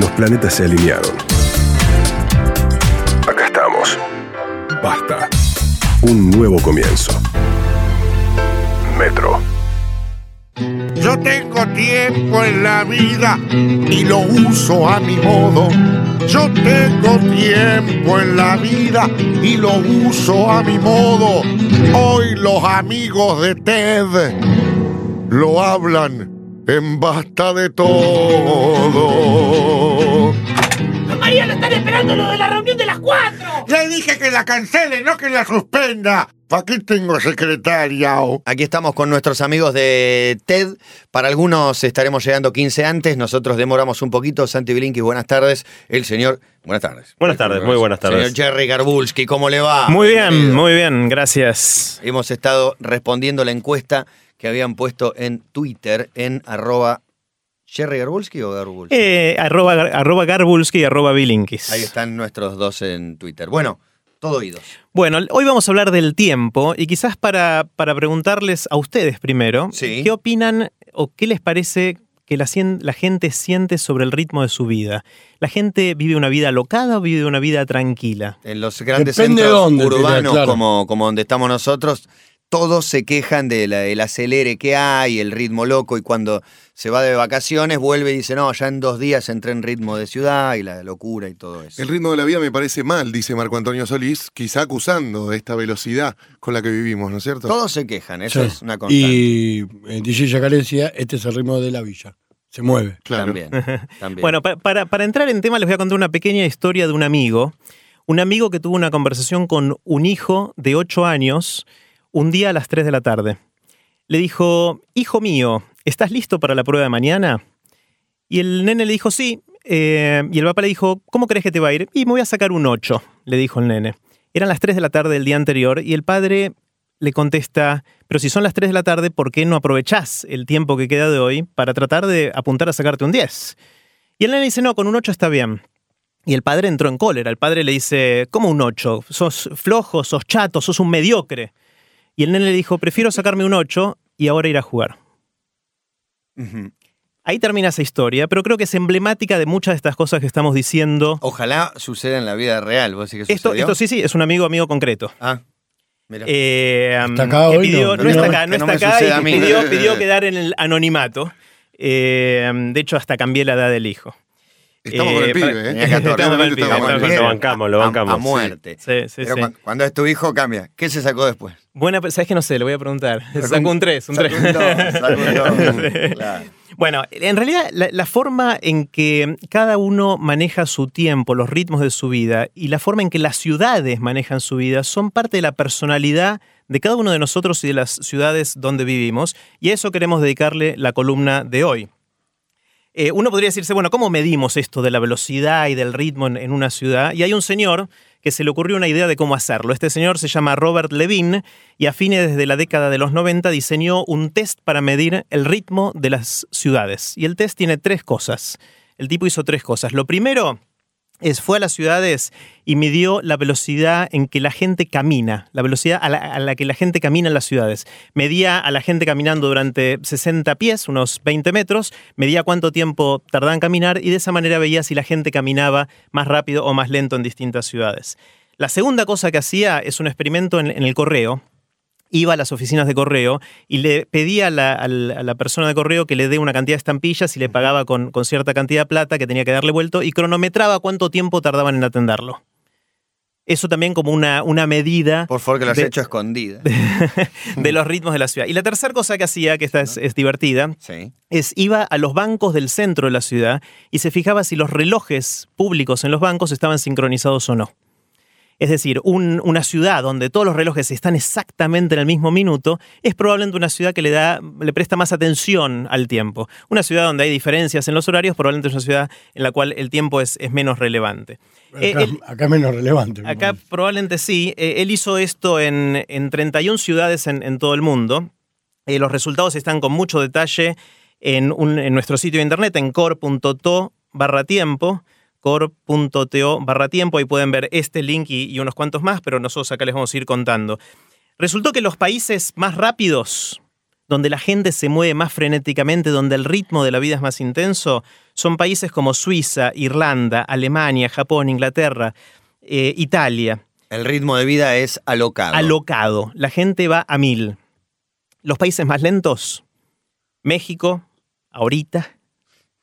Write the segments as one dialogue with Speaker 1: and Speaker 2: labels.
Speaker 1: los planetas se alinearon. Acá estamos. Basta. Un nuevo comienzo. Metro.
Speaker 2: Yo tengo tiempo en la vida y lo uso a mi modo. Yo tengo tiempo en la vida y lo uso a mi modo. Hoy los amigos de Ted lo hablan en basta de todo.
Speaker 3: María, lo están esperando lo de la reunión de las cuatro.
Speaker 2: Le dije que la cancele, no que la suspenda. ¿Para qué tengo secretaria?
Speaker 4: Aquí estamos con nuestros amigos de TED. Para algunos estaremos llegando 15 antes, nosotros demoramos un poquito. Santi Bilinki, buenas tardes. El señor. Buenas tardes.
Speaker 5: Buenas tardes, muy buenas tardes.
Speaker 4: Señor Jerry Garbulski, ¿cómo le va?
Speaker 5: Muy bien,
Speaker 4: Bienvenido.
Speaker 5: muy bien, gracias.
Speaker 4: Hemos estado respondiendo la encuesta que habían puesto en Twitter en arroba Jerry Garbulski o Garbulski.
Speaker 5: Eh, arroba, arroba Garbulski y arroba Bilinkis.
Speaker 4: Ahí están nuestros dos en Twitter. Bueno, todo oídos.
Speaker 5: Bueno, hoy vamos a hablar del tiempo y quizás para, para preguntarles a ustedes primero,
Speaker 4: Sí.
Speaker 5: ¿qué opinan o qué les parece que la, gente siente sobre el ritmo de su vida? ¿La gente vive una vida alocada o vive una vida tranquila?
Speaker 4: En los grandes
Speaker 6: Depende
Speaker 4: centros
Speaker 6: dónde,
Speaker 4: urbanos
Speaker 6: claro.
Speaker 4: como, como donde estamos nosotros, todos se quejan del acelere que hay, el ritmo loco, y cuando se va de vacaciones vuelve y dice, no, ya en dos días entré en ritmo de ciudad y la locura y todo eso.
Speaker 7: El ritmo de la vida me parece mal, dice Marco Antonio Solís, quizá acusando esta velocidad con la que vivimos, ¿no es cierto?
Speaker 4: Todos se quejan, eso
Speaker 6: Sí.
Speaker 4: es una constante.
Speaker 6: Y en DJ Yacarencia, este es el ritmo de la villa. Se mueve.
Speaker 7: Claro.
Speaker 4: También, también.
Speaker 5: Bueno, pa- para, para entrar en tema les voy a contar una pequeña historia de un amigo. Un amigo que tuvo una conversación con un hijo de 8 años un día a las 3 de la tarde. Le dijo, hijo mío, ¿estás listo para la prueba de mañana? Y el nene le dijo, sí. Eh, y el papá le dijo, ¿cómo crees que te va a ir? Y me voy a sacar un 8, le dijo el nene. Eran las 3 de la tarde del día anterior y el padre le contesta, pero si son las 3 de la tarde, ¿por qué no aprovechás el tiempo que queda de hoy para tratar de apuntar a sacarte un 10? Y el nene dice, no, con un 8 está bien. Y el padre entró en cólera. El padre le dice, ¿cómo un 8? Sos flojo, sos chato, sos un mediocre. Y el nene le dijo, prefiero sacarme un 8 y ahora ir a jugar. Ahí termina esa historia, pero creo que es emblemática de muchas de estas cosas que estamos diciendo.
Speaker 4: Ojalá suceda en la vida real. ¿Vos decís que
Speaker 5: Esto, esto sí, sí, es un amigo, amigo concreto.
Speaker 4: Ah, mira.
Speaker 5: Eh,
Speaker 6: ¿Está acá
Speaker 5: que
Speaker 6: hoy?
Speaker 5: pidió-
Speaker 6: No,
Speaker 5: no, está acá, no está acá y pidió quedar en el anonimato. Eh, de hecho, hasta cambié la edad del hijo.
Speaker 7: Estamos
Speaker 5: Eh,
Speaker 7: con el
Speaker 5: para-
Speaker 7: pibe, ¿eh?
Speaker 4: Tenía 14,
Speaker 5: Estamos con el pibe,
Speaker 4: estamos con el
Speaker 5: estamos-
Speaker 4: pibe.
Speaker 5: lo
Speaker 8: bancamos, lo
Speaker 4: A-
Speaker 8: bancamos,
Speaker 4: A, muerte.
Speaker 5: Sí, sí,
Speaker 4: Pero
Speaker 5: sí.
Speaker 4: cu- cuando es tu hijo, cambia. ¿Qué se sacó después?
Speaker 5: Buena, ¿sabes que no sé? Le voy a preguntar.
Speaker 4: Sacó
Speaker 5: Sacó
Speaker 4: un-
Speaker 5: un 3, un
Speaker 4: sacó
Speaker 5: 3.
Speaker 4: un dos, sacó un dos. Claro.
Speaker 5: Bueno, en realidad la, la forma en que cada uno maneja su tiempo, los ritmos de su vida y la forma en que las ciudades manejan su vida son parte de la personalidad de cada uno de nosotros y de las ciudades donde vivimos y a eso queremos dedicarle la columna de hoy. Eh, uno podría decirse, bueno, ¿cómo medimos esto de la velocidad y del ritmo en, en una ciudad? Y hay un señor que se le ocurrió una idea de cómo hacerlo. Este señor se llama Robert Levine y a fines de la década de los 90 diseñó un test para medir el ritmo de las ciudades. Y el test tiene tres cosas. El tipo hizo tres cosas. Lo primero fue a las ciudades y midió la velocidad en que la gente camina, la velocidad a la, que la gente camina en las ciudades. Medía a la gente caminando durante 60 pies, unos 20 metros, medía cuánto tiempo tardaban en caminar y de esa manera veía si la gente caminaba más rápido o más lento en distintas ciudades. La segunda cosa que hacía es un experimento en, en el correo, iba a las oficinas de correo y le pedía a la, a la persona de correo que le dé una cantidad de estampillas y le pagaba con, con cierta cantidad de plata que tenía que darle vuelto y cronometraba cuánto tiempo tardaban en atenderlo. Eso también como una, una medida
Speaker 4: Por favor, que lo has
Speaker 5: De-
Speaker 4: hecho escondida.
Speaker 5: de los ritmos de la ciudad. Y la tercera cosa que hacía, que esta es, es divertida,
Speaker 4: Sí.
Speaker 5: es iba a los bancos del centro de la ciudad y se fijaba si los relojes públicos en los bancos estaban sincronizados o no. Es decir, un- una ciudad donde todos los relojes están exactamente en el mismo minuto es probablemente una ciudad que le, da, le presta más atención al tiempo. Una ciudad donde hay diferencias en los horarios probablemente es una ciudad en la cual el tiempo es, es menos relevante. Eh,
Speaker 6: Acá,
Speaker 5: él-
Speaker 6: acá es menos relevante.
Speaker 5: Acá
Speaker 6: parece.
Speaker 5: probablemente sí. Eh, él hizo esto en, en 31 ciudades en, en todo el mundo. Eh, los resultados están con mucho detalle en, un- en nuestro sitio de internet, en core.to barra tiempo, core.to barra tiempo. Ahí pueden ver este link y, y unos cuantos más, pero nosotros acá les vamos a ir contando. Resultó que los países más rápidos donde la gente se mueve más frenéticamente, donde el ritmo de la vida es más intenso, son países como Suiza, Irlanda, Alemania, Japón, Inglaterra, eh, Italia.
Speaker 4: El ritmo de vida es alocado.
Speaker 5: Alocado. La gente va a mil. Los países más lentos, México, ahorita,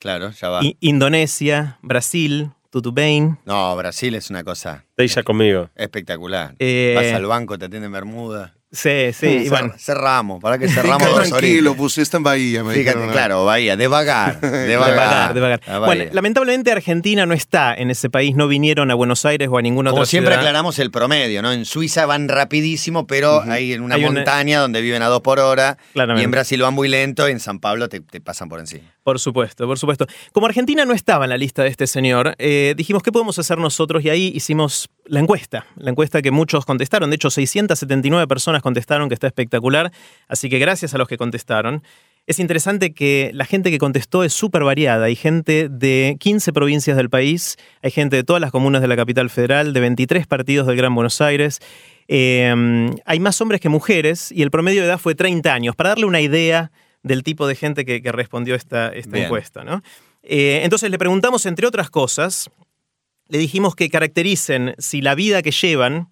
Speaker 4: claro, ya va.
Speaker 5: I- Indonesia, Brasil, Tutubain.
Speaker 4: No, Brasil es una cosa
Speaker 8: Estoy ya conmigo.
Speaker 4: espectacular.
Speaker 5: Eh,
Speaker 4: Vas al banco, te atienden Bermuda.
Speaker 5: Sí, sí, y bueno,
Speaker 4: cerramos, para que cerramos dos
Speaker 7: tranquilo, pues está en Bahía, me
Speaker 4: Fíjate,
Speaker 7: dijeron.
Speaker 4: claro, Bahía, de vagar, de
Speaker 5: de
Speaker 4: vagar.
Speaker 5: de vagar. Bueno, lamentablemente Argentina no está en ese país, no vinieron a Buenos Aires o a ninguna
Speaker 4: Como
Speaker 5: otra
Speaker 4: siempre
Speaker 5: ciudad.
Speaker 4: aclaramos el promedio, ¿no? En Suiza van rapidísimo, pero hay en una
Speaker 5: Hay una-
Speaker 4: montaña donde viven a dos por hora.
Speaker 5: Claramente.
Speaker 4: Y en Brasil van muy lento, en San Pablo te, te pasan por encima.
Speaker 5: Por supuesto, por supuesto. Como Argentina no estaba en la lista de este señor, eh, dijimos, ¿qué podemos hacer nosotros? Y ahí hicimos la encuesta, la encuesta que muchos contestaron. De hecho, 679 personas contestaron, que está espectacular. Así que gracias a los que contestaron. Es interesante que la gente que contestó es súper variada. Hay gente de 15 provincias del país, hay gente de todas las comunas de la capital federal, de 23 partidos del Gran Buenos Aires. Eh, hay más hombres que mujeres y el promedio de edad fue 30 años. Para darle una idea del tipo de gente que, que respondió esta, esta encuesta. ¿no? Eh, entonces le preguntamos, entre otras cosas, le dijimos que caractericen si la vida que llevan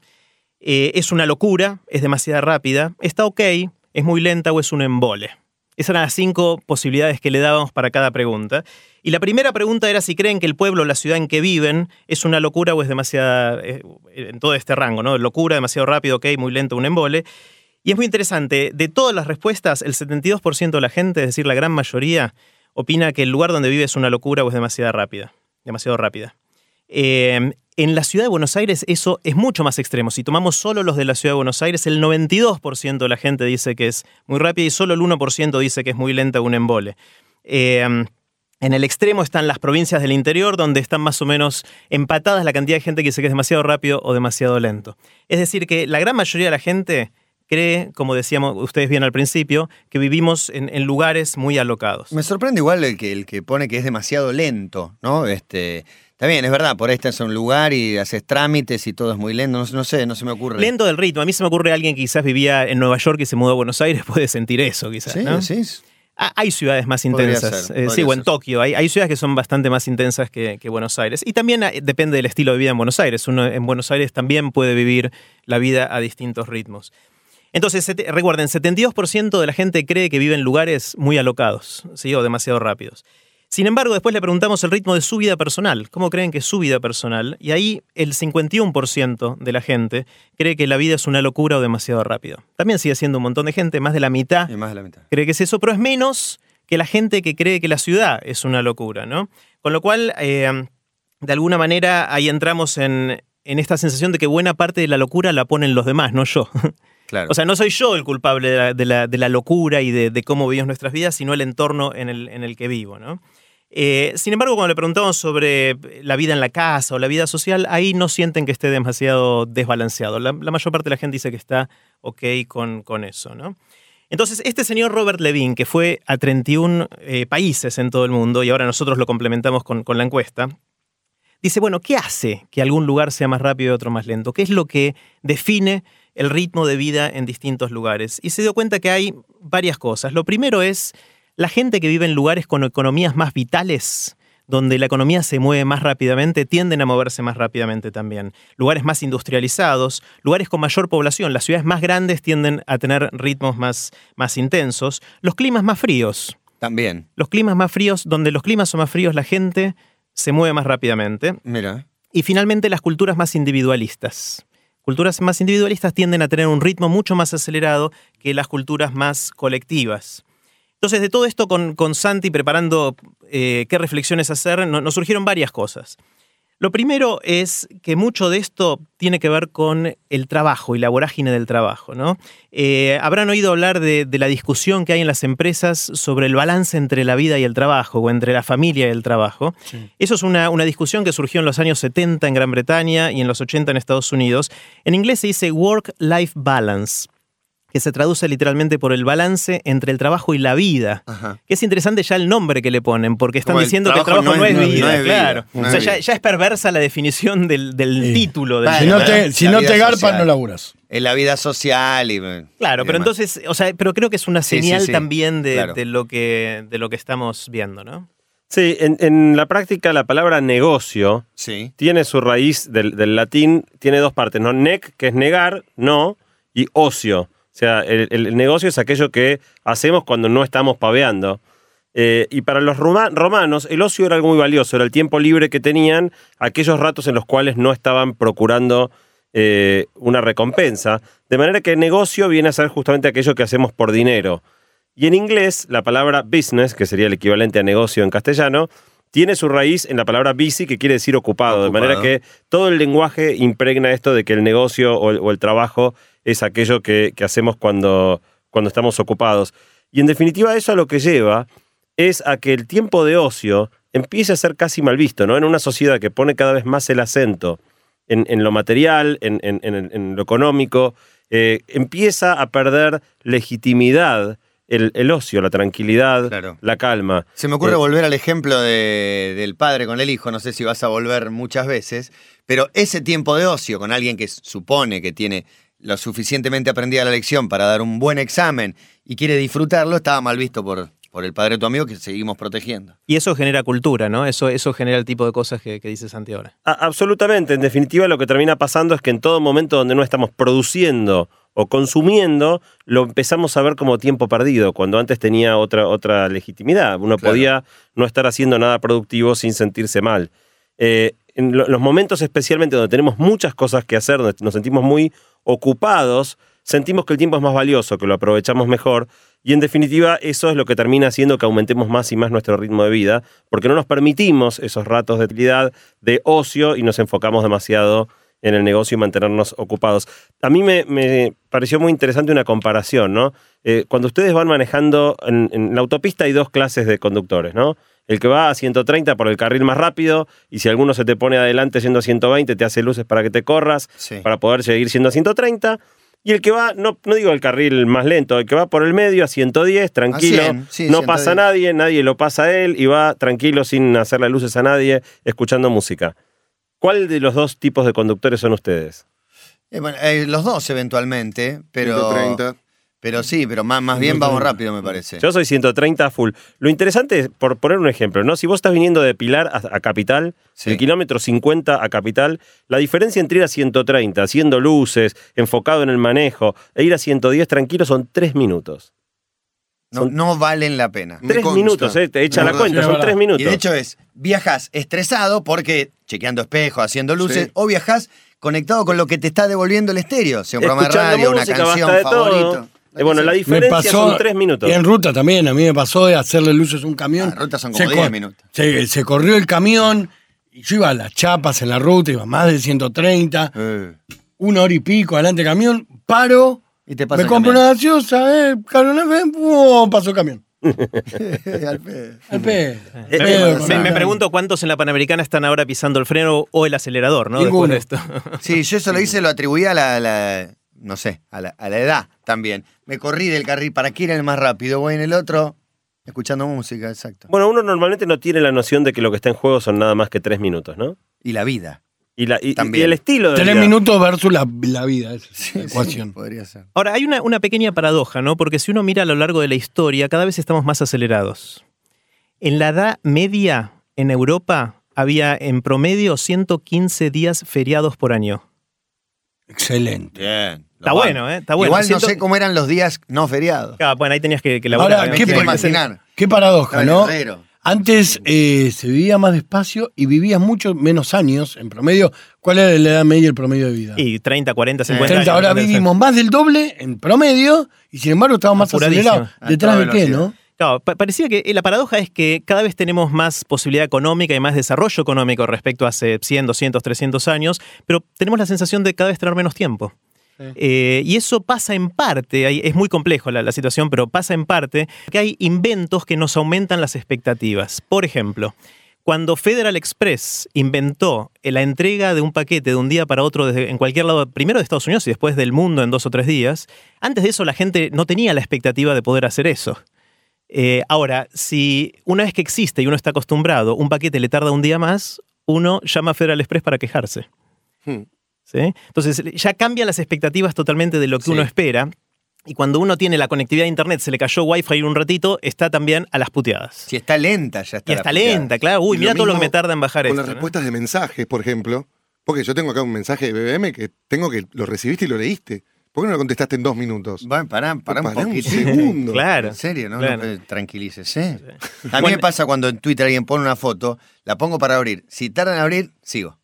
Speaker 5: eh, es una locura, es demasiado rápida, está ok, es muy lenta o es un embole. Esas eran las cinco posibilidades que le dábamos para cada pregunta. Y la primera pregunta era si creen que el pueblo o la ciudad en que viven es una locura o es demasiada, eh, en todo este rango, ¿no? Locura, demasiado rápido, ok, muy lento, un embole. Y es muy interesante, de todas las respuestas, el 72% de la gente, es decir, la gran mayoría, opina que el lugar donde vive es una locura o es demasiado rápida. Demasiado rápida. Eh, en la ciudad de Buenos Aires eso es mucho más extremo. Si tomamos solo los de la ciudad de Buenos Aires, el 92% de la gente dice que es muy rápida y solo el 1% dice que es muy lenta un embole. Eh, en el extremo están las provincias del interior, donde están más o menos empatadas la cantidad de gente que dice que es demasiado rápido o demasiado lento. Es decir, que la gran mayoría de la gente cree, como decíamos ustedes bien al principio, que vivimos en, en lugares muy alocados.
Speaker 4: Me sorprende igual el que, el que pone que es demasiado lento, ¿no? Este, bien, es verdad, por ahí estás en un lugar y haces trámites y todo es muy lento, no, no sé, no se me ocurre.
Speaker 5: Lento del ritmo. A mí se me ocurre alguien que quizás vivía en Nueva York y se mudó a Buenos Aires, puede sentir eso, quizás.
Speaker 4: Sí,
Speaker 5: ¿no?
Speaker 4: sí.
Speaker 5: Ah, Hay ciudades más intensas.
Speaker 4: ser,
Speaker 5: Eh, sí, o en. Tokio. Hay, hay ciudades que son bastante más intensas que, que Buenos Aires. Y también eh, depende del estilo de vida en Buenos Aires. Uno en Buenos Aires también puede vivir la vida a distintos ritmos. Entonces, recuerden, 72% de la gente cree que vive en lugares muy alocados, ¿sí? o demasiado rápidos. Sin embargo, después le preguntamos el ritmo de su vida personal. ¿Cómo creen que es su vida personal? Y ahí el 51% de la gente cree que la vida es una locura o demasiado rápido. También sigue siendo un montón de gente, más de la mitad
Speaker 4: más de la mitad.
Speaker 5: cree que es eso, pero es menos que la gente que cree que la ciudad es una locura, ¿no? Con lo cual, eh, de alguna manera, ahí entramos en, en esta sensación de que buena parte de la locura la ponen los demás, no yo. O sea, no soy yo el culpable de la, de la- locura y de, cómo vivimos nuestras vidas, sino el entorno en el, en el que vivo, ¿no? Eh, sin embargo, cuando le preguntamos sobre la vida en la casa o la vida social, ahí no sienten que esté demasiado desbalanceado. La, la mayor parte de la gente dice que está ok con, con eso, ¿no? Entonces, este señor Robert Levine, que fue a 31 eh, países en todo el mundo, y ahora nosotros lo complementamos con, con la encuesta, dice, bueno, ¿qué hace que algún lugar sea más rápido y otro más lento? ¿Qué es lo que define el ritmo de vida en distintos lugares? Y se dio cuenta que hay varias cosas. Lo primero es la gente que vive en lugares con economías más vitales, donde la economía se mueve más rápidamente, tienden a moverse más rápidamente también. Lugares más industrializados, lugares con mayor población, las ciudades más grandes tienden a tener ritmos más, más intensos. Los climas más fríos,
Speaker 4: También.
Speaker 5: los climas más fríos, donde los climas son más fríos, la gente se mueve más rápidamente.
Speaker 4: Mira.
Speaker 5: Y finalmente las culturas más individualistas. Culturas más individualistas tienden a tener un ritmo mucho más acelerado que las culturas más colectivas. Entonces, de todo esto, con, con Santi preparando eh, qué reflexiones hacer, no- nos surgieron varias cosas. Lo primero es que mucho de esto tiene que ver con el trabajo y la vorágine del trabajo. ¿no? Eh, habrán oído hablar de, de la discusión que hay en las empresas sobre el balance entre la vida y el trabajo, o entre la familia y el trabajo. Eso es una, una discusión que surgió en los años 70 en Gran Bretaña y en los 80 en Estados Unidos. En inglés se dice work-life balance. Que se traduce literalmente por el balance entre el trabajo y la vida.
Speaker 4: Ajá.
Speaker 5: Que es interesante ya el nombre que le ponen, porque están
Speaker 4: Como el
Speaker 5: diciendo que el
Speaker 4: trabajo
Speaker 5: no es, vida,
Speaker 4: no es vida,
Speaker 5: claro.
Speaker 4: no
Speaker 5: o sea, ya, es perversa la definición del, del
Speaker 6: Sí.
Speaker 5: título. del
Speaker 6: Si no te, si no te garpan,
Speaker 4: social.
Speaker 6: no laburas.
Speaker 4: En la vida social y.
Speaker 5: Claro,
Speaker 4: y
Speaker 5: pero
Speaker 4: demás.
Speaker 5: entonces, o sea, pero creo que es una
Speaker 4: Sí, sí,
Speaker 5: señal
Speaker 4: sí,
Speaker 5: también de,
Speaker 4: claro.
Speaker 5: de lo que, de lo que estamos viendo, ¿no?
Speaker 8: Sí, en, en la práctica la palabra negocio
Speaker 4: Sí.
Speaker 8: tiene su raíz del, del latín, tiene dos partes, ¿no? Nec, que es negar, no, y ocio. O sea, el, el negocio es aquello que hacemos cuando no estamos paveando. Eh, y para los roma- romanos, el ocio era algo muy valioso, era el tiempo libre que tenían, aquellos ratos en los cuales no estaban procurando eh, una recompensa. De manera que negocio viene a ser justamente aquello que hacemos por dinero. Y en inglés, la palabra business, que sería el equivalente a negocio en castellano, tiene su raíz en la palabra busy, que quiere decir ocupado, de manera que todo el lenguaje impregna esto de que el negocio o el, o el trabajo es aquello que, que hacemos cuando, cuando estamos ocupados. Y en definitiva eso a lo que lleva es a que el tiempo de ocio empiece a ser casi mal visto, ¿no? En una sociedad que pone cada vez más el acento en, en lo material, en, en- lo económico, eh, empieza a perder legitimidad el, el ocio, la tranquilidad,
Speaker 4: Claro.
Speaker 8: la calma.
Speaker 4: Se me ocurre
Speaker 8: Eh,
Speaker 4: volver al ejemplo de- del padre con el hijo, no sé si vas a volver muchas veces, pero ese tiempo de ocio con alguien que supone que tiene lo suficientemente aprendida la lección para dar un buen examen y quiere disfrutarlo, estaba mal visto por, por el padre de tu amigo que seguimos protegiendo.
Speaker 5: Y eso genera cultura, ¿no? Eso, eso genera el tipo de cosas que, que dice Santi ahora.
Speaker 8: A- Absolutamente. En definitiva, lo que termina pasando es que en todo momento donde no estamos produciendo o consumiendo, lo empezamos a ver como tiempo perdido, cuando antes tenía otra, otra legitimidad. Uno
Speaker 4: Claro.
Speaker 8: podía no estar haciendo nada productivo sin sentirse mal. Eh, en lo- los momentos especialmente donde tenemos muchas cosas que hacer, donde nos sentimos muy ocupados, sentimos que el tiempo es más valioso, que lo aprovechamos mejor. Y en definitiva, eso es lo que termina haciendo que aumentemos más y más nuestro ritmo de vida, porque no nos permitimos esos ratos de utilidad, de ocio, y nos enfocamos demasiado en el negocio y mantenernos ocupados. A mí me, pareció muy interesante una comparación, ¿no? Eh, cuando ustedes van manejando en la autopista hay dos clases de conductores, ¿no? El que va a 130 por el carril más rápido y si alguno se te pone adelante yendo a 120 te hace luces para que te corras,
Speaker 4: Sí.
Speaker 8: para poder seguir siendo a 130. Y el que va, no, no digo el carril más lento, el que va por el medio a 110, tranquilo,
Speaker 4: 100, sí,
Speaker 8: no
Speaker 4: 110.
Speaker 8: pasa nadie, nadie lo pasa a él y va tranquilo sin hacerle luces a nadie, escuchando música. ¿Cuál de los dos tipos de conductores son ustedes?
Speaker 4: Eh, bueno, eh, los dos eventualmente, pero...
Speaker 7: 130.
Speaker 4: Pero sí, pero más, más bien vamos rápido, me parece.
Speaker 8: Yo soy 130 full. Lo interesante es, por poner un ejemplo, ¿no? Si vos estás viniendo de Pilar a, a Capital,
Speaker 4: Sí.
Speaker 8: el kilómetro 50 a Capital, la diferencia entre ir a 130, haciendo luces, enfocado en el manejo, e ir a 110 tranquilo son tres minutos.
Speaker 4: No, no valen la pena.
Speaker 8: Tres minutos, ¿eh? Te echa la cuenta,
Speaker 6: Sí,
Speaker 8: son
Speaker 6: es
Speaker 8: tres minutos.
Speaker 4: Y de hecho es, viajas estresado porque chequeando espejos, haciendo luces,
Speaker 7: Sí.
Speaker 4: o viajas conectado con lo que te está devolviendo el estéreo, sea un programa de
Speaker 8: Escuchando
Speaker 4: radio, una canción
Speaker 8: todo. Eh, bueno, la
Speaker 6: Me
Speaker 8: diferencia
Speaker 6: pasó.
Speaker 8: son tres minutos.
Speaker 6: Y en ruta también, a mí me pasó de hacerle luces a un camión.
Speaker 4: Ah, en ruta son
Speaker 6: Se
Speaker 4: como 10
Speaker 6: cor-
Speaker 4: minutos.
Speaker 6: Se, se corrió el camión y yo iba a las chapas en la ruta, iba más de 130,
Speaker 4: Eh,
Speaker 6: una hora y pico adelante del camión, paro,
Speaker 4: Y te pasa
Speaker 6: me compro una gaseosa, eh, ¡pum! pasó el camión.
Speaker 4: Al pedo.
Speaker 6: Al pedo.
Speaker 5: Eh,
Speaker 6: pedo,
Speaker 5: me- pregunto cuántos en la Panamericana están ahora pisando el freno o el acelerador, ¿no?
Speaker 6: Ninguno.
Speaker 5: Después de esto.
Speaker 4: Sí, yo eso lo hice, lo atribuí a la, la- no sé, a la, a la edad también. Me corrí del carril, ¿para qué ir el más rápido? Voy en el otro, escuchando música, exacto.
Speaker 8: Bueno, uno normalmente no tiene la noción de que lo que está en juego son nada más que tres minutos, ¿no?
Speaker 4: Y la vida.
Speaker 8: Y, la, y,
Speaker 4: También.
Speaker 8: y el estilo de
Speaker 6: Tres
Speaker 8: vida.
Speaker 6: minutos versus la, la vida, esa es
Speaker 4: Sí,
Speaker 6: la
Speaker 4: sí,
Speaker 6: ecuación.
Speaker 4: podría ser.
Speaker 5: Ahora, hay una, una pequeña paradoja, ¿no? Porque si uno mira a lo largo de la historia, cada vez estamos más acelerados. En la Edad Media, en Europa, había en promedio 115 días feriados por año.
Speaker 6: Excelente.
Speaker 4: Bien.
Speaker 5: Está bueno, ¿eh? Está bueno.
Speaker 4: Igual
Speaker 5: Siento-
Speaker 4: no sé cómo eran los días no feriados.
Speaker 5: Ah, bueno, ahí tenías que, que laburar.
Speaker 6: Ahora,
Speaker 4: Me
Speaker 6: ¿qué
Speaker 4: quiero imaginar.
Speaker 6: Qué paradoja,
Speaker 4: Estaba en
Speaker 6: ¿no?
Speaker 4: Herrero.
Speaker 6: Antes eh, se vivía más despacio y vivías mucho menos años en promedio. ¿Cuál era la edad media y el promedio de vida?
Speaker 5: Y 30, 40, 50
Speaker 6: 30,
Speaker 5: años.
Speaker 6: ahora vivimos más del doble en promedio y sin embargo estamos más
Speaker 5: Apuradísimo.
Speaker 6: acelerados.
Speaker 4: A
Speaker 6: ¿Detrás
Speaker 4: toda
Speaker 6: de qué,
Speaker 4: velocidad.
Speaker 6: no?
Speaker 5: Claro, pa- parecía que la paradoja es que cada vez tenemos más posibilidad económica y más desarrollo económico respecto a hace 100, 200, 300 años, pero tenemos la sensación de cada vez tener menos tiempo. Eh, y eso pasa en parte, es muy complejo la, la situación, pero pasa en parte que hay inventos que nos aumentan las expectativas. Por ejemplo, Cuando Federal Express inventó la entrega de un paquete de un día para otro desde, en cualquier lado, primero de Estados Unidos y después del mundo en dos o tres días, antes de eso la gente no tenía la expectativa de poder hacer eso. Eh, ahora, si una vez que existe y uno está acostumbrado, un paquete le tarda un día más, uno llama a Federal Express para quejarse.
Speaker 7: Hmm.
Speaker 5: ¿sí? Entonces ya cambian las expectativas totalmente de lo que
Speaker 4: Sí.
Speaker 5: uno espera. Y cuando uno tiene la conectividad a internet, se le cayó Wi-Fi un ratito, está también a las puteadas.
Speaker 4: Si está lenta, ya está.
Speaker 5: y está
Speaker 4: puteada.
Speaker 5: lenta, claro. Uy, mira todo lo que me tarda en bajar
Speaker 7: Con
Speaker 5: esto.
Speaker 7: las
Speaker 5: ¿no?
Speaker 7: respuestas de mensajes, por ejemplo. Porque yo tengo acá un mensaje de BBM que tengo que lo recibiste y lo leíste. ¿Por qué no lo contestaste en dos minutos?
Speaker 4: Bueno, pará, pará un
Speaker 7: Pará un segundo.
Speaker 5: Claro.
Speaker 4: En serio, ¿no?
Speaker 5: Claro.
Speaker 4: No, tranquilícese. A mí
Speaker 5: Bueno,
Speaker 4: me pasa cuando en Twitter alguien pone una foto, la pongo para abrir. Si tardan en abrir, sigo.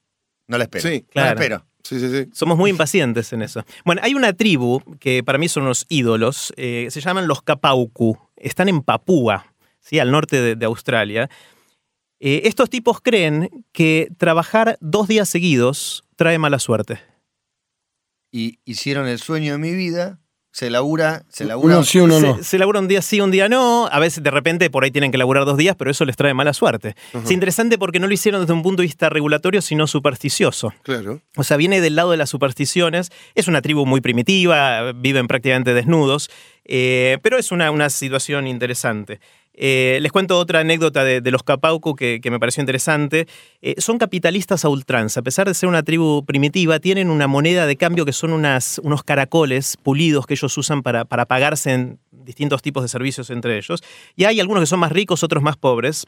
Speaker 4: No la espero.
Speaker 7: Sí.
Speaker 4: No
Speaker 5: Claro.
Speaker 4: la espero.
Speaker 7: Sí, sí, sí.
Speaker 5: Somos muy impacientes en eso. Bueno, hay una tribu que para mí son unos ídolos, eh, se llaman los Kapauku, están en Papúa, ¿sí? al norte de, de Australia. Eh, estos tipos creen que trabajar dos días seguidos trae mala suerte.
Speaker 4: Y hicieron el sueño de mi vida. Se labura, se labura.
Speaker 6: Uno sí, uno no.
Speaker 5: Se, se labura un día sí, un día no. A veces de repente por ahí tienen que laburar dos días, pero eso les trae mala suerte. Es interesante porque no lo hicieron desde un punto de vista regulatorio, sino supersticioso.
Speaker 7: Claro.
Speaker 5: O sea, viene del lado de las supersticiones. Es una tribu muy primitiva, viven prácticamente desnudos, eh, pero es una, una situación interesante. Eh, les cuento otra anécdota de, los Capauco que, que me pareció interesante. Eh, son capitalistas a ultranza. A pesar de ser una tribu primitiva, tienen una moneda de cambio que son unas, unos caracoles pulidos que ellos usan para, para pagarse en distintos tipos de servicios entre ellos. Y hay algunos que son más ricos, otros más pobres.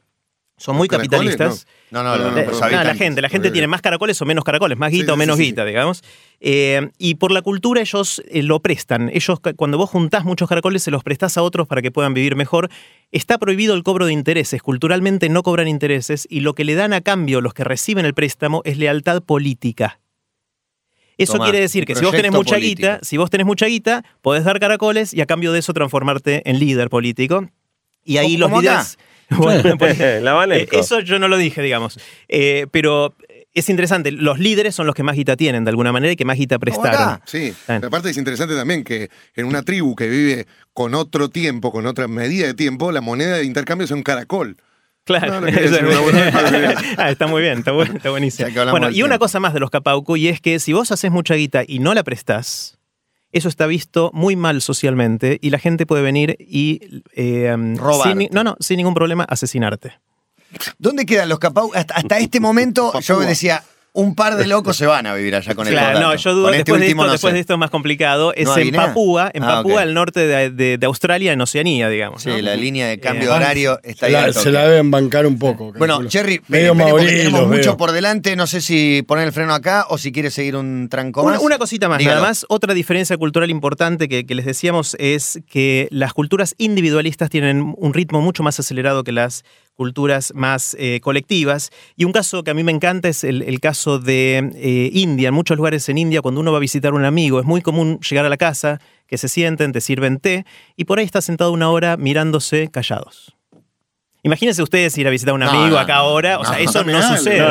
Speaker 5: Son muy
Speaker 7: caracoles,
Speaker 5: capitalistas.
Speaker 4: No, no, no, no,
Speaker 5: Eh, no, la gente, la gente tiene más caracoles o menos caracoles, más
Speaker 7: Sí,
Speaker 5: guita o menos
Speaker 7: sí, sí.
Speaker 5: guita, digamos. Eh, y por la cultura ellos eh, lo prestan. Ellos, cuando vos juntás muchos caracoles, se los prestás a otros para que puedan vivir mejor. Está prohibido el cobro de intereses. Culturalmente no cobran intereses y lo que le dan a cambio los que reciben el préstamo es lealtad política. Eso
Speaker 4: Tomá,
Speaker 5: quiere decir que si vos tenés mucha
Speaker 4: político.
Speaker 5: guita, si vos tenés mucha guita, podés dar caracoles y a cambio de eso transformarte en líder político. Y ahí los
Speaker 4: acá.
Speaker 5: Bueno, pues,
Speaker 8: La
Speaker 5: eh, Eso yo no lo dije, digamos. Eh, pero es interesante. Los líderes son los que más guita tienen, de alguna manera, y que más guita prestaron.
Speaker 7: Sí,
Speaker 5: Bien.
Speaker 7: aparte es interesante también que en una tribu que vive con otro tiempo, con otra medida de tiempo, la moneda de intercambio es un caracol.
Speaker 5: Claro.
Speaker 7: No, no
Speaker 5: ah, está muy bien, está, bu- está buenísimo. Bueno, y una cosa más de los Capauco, y es que si vos haces mucha guita y no la prestás, eso está visto muy mal socialmente y la gente puede venir y. eh, sin ni- no, no, sin ningún problema, asesinarte.
Speaker 4: ¿Dónde quedan los Capau? Hasta, hasta este momento yo
Speaker 7: Papúa.
Speaker 4: decía, un par de locos se van a vivir allá con el
Speaker 5: Claro, no, yo dudo,
Speaker 4: este
Speaker 5: después, de esto,
Speaker 4: no
Speaker 5: después
Speaker 4: sé.
Speaker 5: de esto es más complicado. Es
Speaker 4: ¿No hay
Speaker 5: en? Papúa, en
Speaker 4: Ah,
Speaker 5: Papúa,
Speaker 4: ok.
Speaker 5: al norte de, de- de Australia, en Oceanía, digamos.
Speaker 4: Sí,
Speaker 5: ¿no?
Speaker 4: la línea de cambio
Speaker 5: Eh,
Speaker 4: de horario está
Speaker 6: Se
Speaker 4: ahí.
Speaker 6: se la deben bancar un poco.
Speaker 4: Bueno,
Speaker 6: calculo.
Speaker 4: Cherry,
Speaker 6: medio
Speaker 4: tenemos mucho
Speaker 6: veo.
Speaker 4: por delante. No sé si poner el freno acá o si quiere seguir un tranco
Speaker 5: Una,
Speaker 4: más.
Speaker 5: una cosita más,
Speaker 4: Dígalo.
Speaker 5: nada más. Otra diferencia cultural importante que, que les decíamos es que las culturas individualistas tienen un ritmo mucho más acelerado que las culturas más eh, colectivas. Y un caso que a mí me encanta es el, caso de eh, India. En muchos lugares en India, cuando uno va a visitar a un amigo, es muy común llegar a la casa, que se sienten, te sirven té, y por ahí está sentado una hora mirándose callados. Imagínense ustedes ir a visitar a un amigo
Speaker 4: no,
Speaker 5: acá ahora, o sea, eso no
Speaker 7: algo.
Speaker 5: sucede.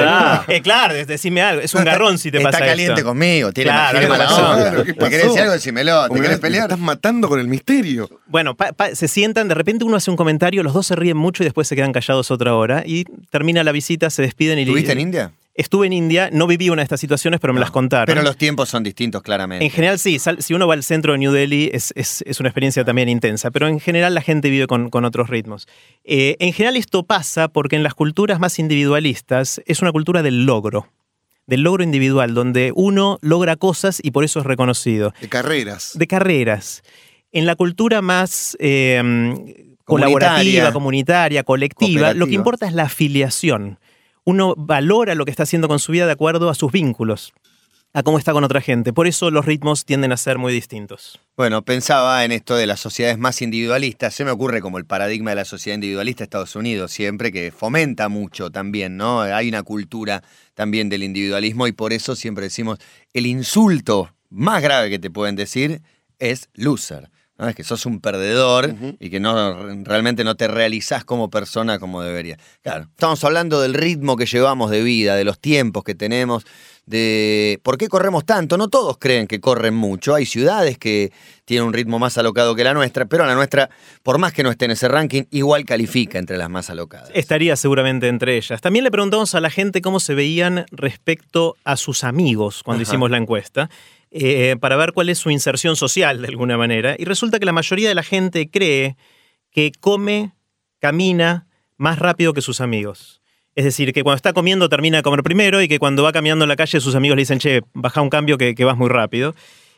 Speaker 5: Eh, claro, decime algo, es un garrón si te
Speaker 4: Está
Speaker 5: pasa
Speaker 4: caliente
Speaker 5: esto.
Speaker 4: conmigo, tiene
Speaker 5: Claro.
Speaker 7: Claro, ¿qué
Speaker 4: ¿Te querés decir algo? Decímelo. ¿Te querés pelear?
Speaker 7: estás matando con el misterio.
Speaker 5: Bueno, pa- pa- se sientan, de repente uno hace un comentario, los dos se ríen mucho y después se quedan callados otra hora y termina la visita, se despiden y
Speaker 4: ¿Estuviste en India?
Speaker 5: Estuve en India, no viví una de estas situaciones, pero me las contaron.
Speaker 4: Pero los tiempos son distintos, claramente.
Speaker 5: En general sí, sal- si uno va al centro de New Delhi es, es- es una experiencia también intensa, pero en general la gente vive con, con otros ritmos. Eh, en general esto pasa porque en las culturas más individualistas es una cultura del logro, del logro individual, donde uno logra cosas y por eso es reconocido.
Speaker 7: De carreras.
Speaker 5: de carreras. En la cultura más eh,
Speaker 4: Comunitaria.
Speaker 5: colaborativa, comunitaria, colectiva, lo que importa es la afiliación. Uno valora lo que está haciendo con su vida de acuerdo a sus vínculos, a cómo está con otra gente. Por eso los ritmos tienden a ser muy distintos.
Speaker 4: Bueno, pensaba en esto de las sociedades más individualistas. Se me ocurre como el paradigma de la sociedad individualista de Estados Unidos, siempre que fomenta mucho también, ¿no? Hay una cultura también del individualismo y por eso siempre decimos el insulto más grave que te pueden decir es loser. ¿No? Es que sos un perdedor y que no realmente no te realizás como persona como debería. Claro, estamos hablando del ritmo que llevamos de vida, de los tiempos que tenemos, de por qué corremos tanto. No todos creen que corren mucho. Hay ciudades que tienen un ritmo más alocado que la nuestra, pero la nuestra, por más que no esté en ese ranking, igual califica entre las más alocadas.
Speaker 5: Estaría seguramente entre ellas. También le preguntamos a la gente cómo se veían respecto a sus amigos cuando
Speaker 4: Ajá.
Speaker 5: hicimos la encuesta. Eh, para ver cuál es su inserción social de alguna manera. Y resulta que la mayoría de la gente cree que come, camina más rápido que sus amigos. Es decir, que cuando está comiendo termina de comer primero y que cuando va caminando en la calle sus amigos le dicen, che, baja un cambio que, vas muy rápido.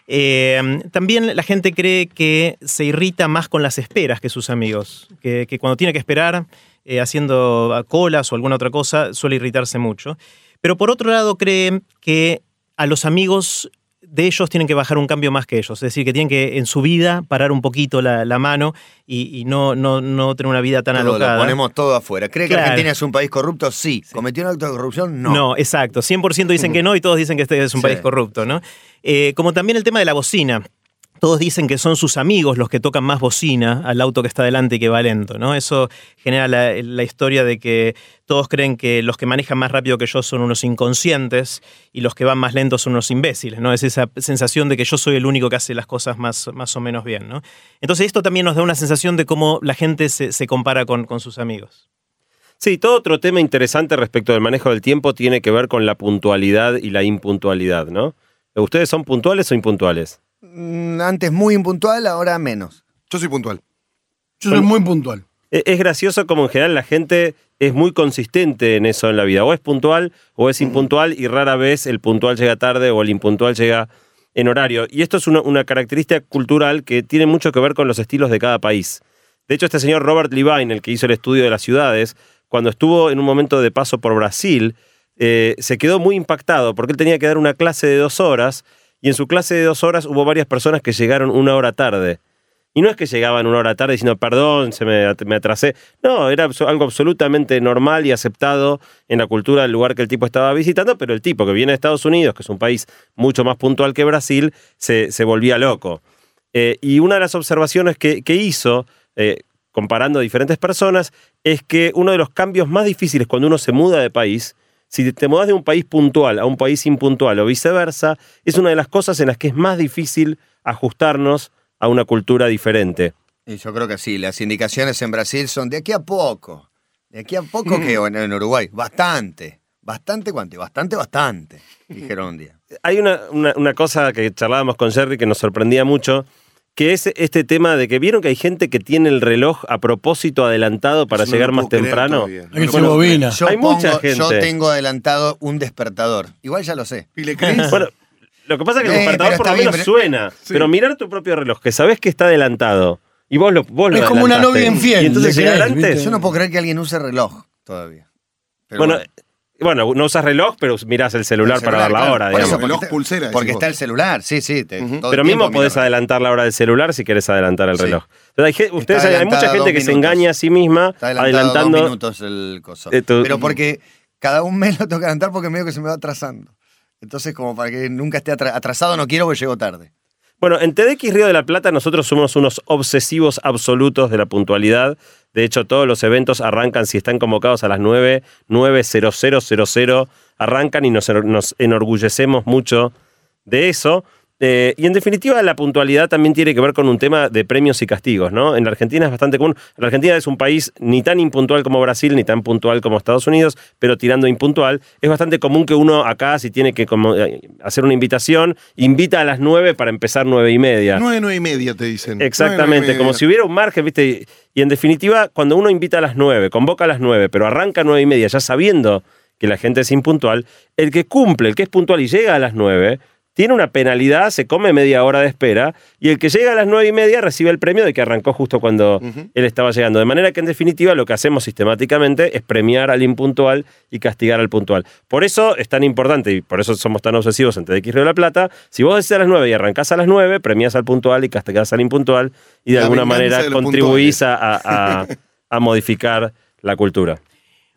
Speaker 5: Eh, también la gente cree que se irrita más con las esperas que sus amigos, que, cuando tiene que esperar eh, haciendo colas o alguna otra cosa suele irritarse mucho. Pero por otro lado creen que a los amigos de ellos tienen que bajar un cambio más que ellos, es decir, que tienen que en su vida parar un poquito la, la mano y, y no, no, no tener una vida tan
Speaker 4: Todo, lo
Speaker 5: alocada.
Speaker 4: ponemos todo afuera. ¿Cree que. Argentina es un país corrupto? Sí. ¿Cometió un acto de corrupción? No.
Speaker 5: No, exacto. 100% dicen que no y todos dicen que este es un
Speaker 4: Sí.
Speaker 5: país corrupto, ¿no? Eh, como también el tema de la bocina. Todos dicen que son sus amigos los que tocan más bocina al auto que está delante y que va lento, ¿no? Eso genera la, historia de que todos creen que los que manejan más rápido que yo son unos inconscientes y los que van más lentos son unos imbéciles, ¿no? Es esa sensación de que yo soy el único que hace las cosas más, más o menos bien, ¿no? Entonces esto también nos da una sensación de cómo la gente se, se compara con, con sus amigos.
Speaker 8: Sí, todo otro tema interesante respecto del manejo del tiempo tiene que ver con la puntualidad y la impuntualidad, ¿no? ¿Ustedes son puntuales o impuntuales?
Speaker 4: Mm, Antes muy impuntual, ahora menos.
Speaker 7: Yo soy puntual.
Speaker 6: Yo soy muy puntual.
Speaker 8: E- Es gracioso como en general la gente es muy consistente en eso en la vida. O es puntual o es impuntual y rara vez el puntual llega tarde o el impuntual llega en horario. Y esto es una, una característica cultural que tiene mucho que ver con los estilos de cada país. De hecho, este señor Robert Levine, el que hizo el estudio de las ciudades, cuando estuvo en un momento de paso por Brasil, eh, se quedó muy impactado porque él tenía que dar una clase de dos horas y en su clase de dos horas hubo varias personas que llegaron una hora tarde. Y no es que llegaban una hora tarde diciendo, perdón, se me, me atrasé. No, era algo absolutamente normal y aceptado en la cultura del lugar que el tipo estaba visitando, pero el tipo que viene de Estados Unidos, que es un país mucho más puntual que Brasil, se, se volvía loco. Eh, y una de las observaciones que, que hizo, eh, comparando a diferentes personas, es que uno de los cambios más difíciles cuando uno se muda de país, si te mudas de un país puntual a un país impuntual o viceversa, es una de las cosas en las que es más difícil ajustarnos a una cultura diferente.
Speaker 4: Y yo creo que sí, las indicaciones en Brasil son de aquí a poco. De aquí a poco que en, en Uruguay. Bastante. Bastante, ¿cuánto? Bastante, bastante. Dijeron un día.
Speaker 8: Hay una, una- una cosa que charlábamos con Jerry que nos sorprendía mucho, que es este tema de que vieron que hay gente que tiene el reloj a propósito adelantado para
Speaker 7: Eso
Speaker 8: llegar más temprano.
Speaker 6: Hay bobina.
Speaker 4: Yo,
Speaker 8: Hay mucha
Speaker 4: pongo-
Speaker 8: gente.
Speaker 4: yo tengo adelantado un despertador. Igual ya lo sé.
Speaker 7: ¿Y le crees?
Speaker 8: Bueno, lo que pasa es que el
Speaker 4: Eh,
Speaker 8: despertador por lo
Speaker 4: bien,
Speaker 8: menos
Speaker 4: pero-
Speaker 8: suena, pero mirar tu propio reloj, que sabes que está adelantado, y vos lo, vos lo
Speaker 6: Es como una novia infiel,
Speaker 8: Y entonces
Speaker 6: ¿le
Speaker 8: llega
Speaker 6: crees,
Speaker 8: antes.
Speaker 6: viste?
Speaker 4: Yo no puedo creer que alguien use reloj todavía. Pero
Speaker 8: Bueno, bueno, no usas reloj, pero mirás el celular,
Speaker 4: el
Speaker 8: para ver la hora,
Speaker 4: Por eso,
Speaker 8: digamos.
Speaker 4: porque
Speaker 7: Reloj
Speaker 4: está-
Speaker 7: pulsera,
Speaker 4: Porque está el celular, sí, sí. te-
Speaker 7: Ujú.
Speaker 4: todo
Speaker 8: Pero mismo podés adelantar la hora del celular si querés adelantar el
Speaker 4: Sí.
Speaker 8: reloj. Hay, ustedes, mucha gente que se engaña a sí misma
Speaker 4: Está
Speaker 8: adelantando.
Speaker 4: dos minutos el coso.
Speaker 8: Eh, tu-
Speaker 4: Pero porque cada un mes lo tengo que adelantar porque medio que se me va atrasando. Entonces, como para que nunca esté atra- atrasado, no quiero porque llego tarde.
Speaker 8: Bueno, en TDX Río de la Plata nosotros somos unos obsesivos absolutos de la puntualidad. De hecho, todos los eventos arrancan, si están convocados a las 9, 9.0000, arrancan y nos, nos enorgullecemos mucho de eso. Eh, y en definitiva, la puntualidad también tiene que ver con un tema de premios y castigos, ¿no? En la Argentina es bastante común. La Argentina es un país ni tan impuntual como Brasil, ni tan puntual como Estados Unidos, pero tirando impuntual. Es bastante común que uno acá, si tiene que como, eh, hacer una invitación, invita a las 9 para empezar 9 y media.
Speaker 7: Nueve, nueve y media te dicen. Nueve,
Speaker 8: Exactamente,
Speaker 7: nueve
Speaker 8: como si hubiera un margen, ¿viste? Y en definitiva, cuando uno invita a las 9, convoca a las 9, pero arranca a 9 y media, ya sabiendo que la gente es impuntual, el que cumple, el que es puntual y llega a las 9, tiene una penalidad, se come media hora de espera, y el que llega a las 9 y media recibe el premio de que arrancó justo cuando él estaba llegando. De manera que, en definitiva, lo que hacemos sistemáticamente es premiar al impuntual y castigar al puntual. Por eso es tan importante, y por eso somos tan obsesivos en TDX Río de la Plata, si vos decís a las 9 y arrancás a las 9, premiás al puntual y castigás al impuntual, y de
Speaker 7: La
Speaker 8: alguna manera contribuís a, a- a- a modificar la cultura.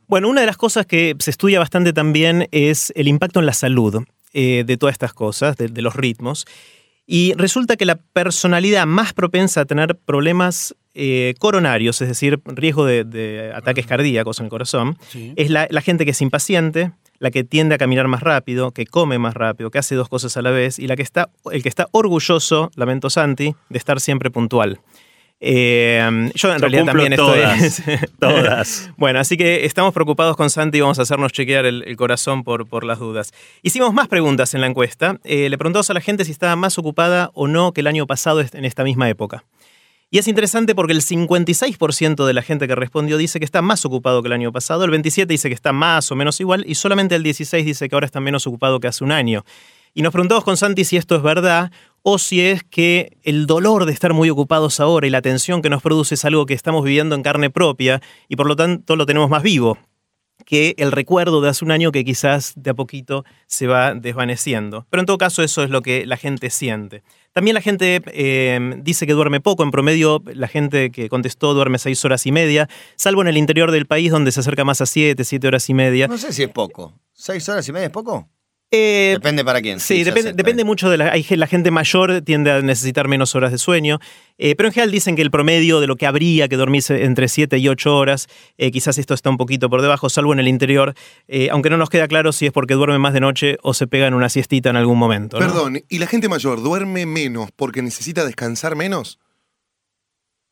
Speaker 5: Bueno, una de las cosas que se estudia bastante también es el impacto en la salud eh, de todas estas cosas, de, de los ritmos. Y resulta que la personalidad más propensa a tener problemas eh, coronarios, es decir, riesgo de, de ataques cardíacos en el corazón,
Speaker 6: Sí.
Speaker 5: es la, la gente que es impaciente, la que tiende a caminar más rápido, que come más rápido, que hace dos cosas a la vez, y la que está, el que está orgulloso, lamento Santi, de estar siempre puntual. Eh, yo en
Speaker 8: Yo
Speaker 5: realidad también
Speaker 8: todas,
Speaker 5: estoy.
Speaker 8: todas.
Speaker 5: Bueno, así que estamos preocupados con Santi y vamos a hacernos chequear el, el corazón por, por las dudas. Hicimos más preguntas en la encuesta. Eh, le preguntamos a la gente si estaba más ocupada o no que el año pasado en esta misma época. Y es interesante porque el 56% de la gente que respondió dice que está más ocupado que el año pasado, el 27% dice que está más o menos igual y solamente el 16% dice que ahora está menos ocupado que hace un año. Y nos preguntamos con Santi si esto es verdad o si es que el dolor de estar muy ocupados ahora y la tensión que nos produce es algo que estamos viviendo en carne propia y por lo tanto lo tenemos más vivo que el recuerdo de hace un año que quizás de a poquito se va desvaneciendo. Pero en todo caso eso es lo que la gente siente. También la gente eh, dice que duerme poco, en promedio la gente que contestó duerme seis horas y media, salvo en el interior del país donde se acerca más a siete, siete horas y media.
Speaker 4: No sé si es poco. ¿Seis horas y media es poco?
Speaker 5: Eh,
Speaker 4: Depende para quién.
Speaker 5: Sí, depende, mucho de la, la gente mayor tiende a necesitar menos horas de sueño, eh, pero en general dicen que el promedio de lo que habría que dormirse entre 7 y 8 horas, eh, quizás esto está un poquito por debajo, salvo en el interior, eh, aunque no nos queda claro si es porque duerme más de noche o se pega en una siestita en algún momento. ¿no?
Speaker 7: Perdón, ¿y la gente mayor duerme menos porque necesita descansar menos?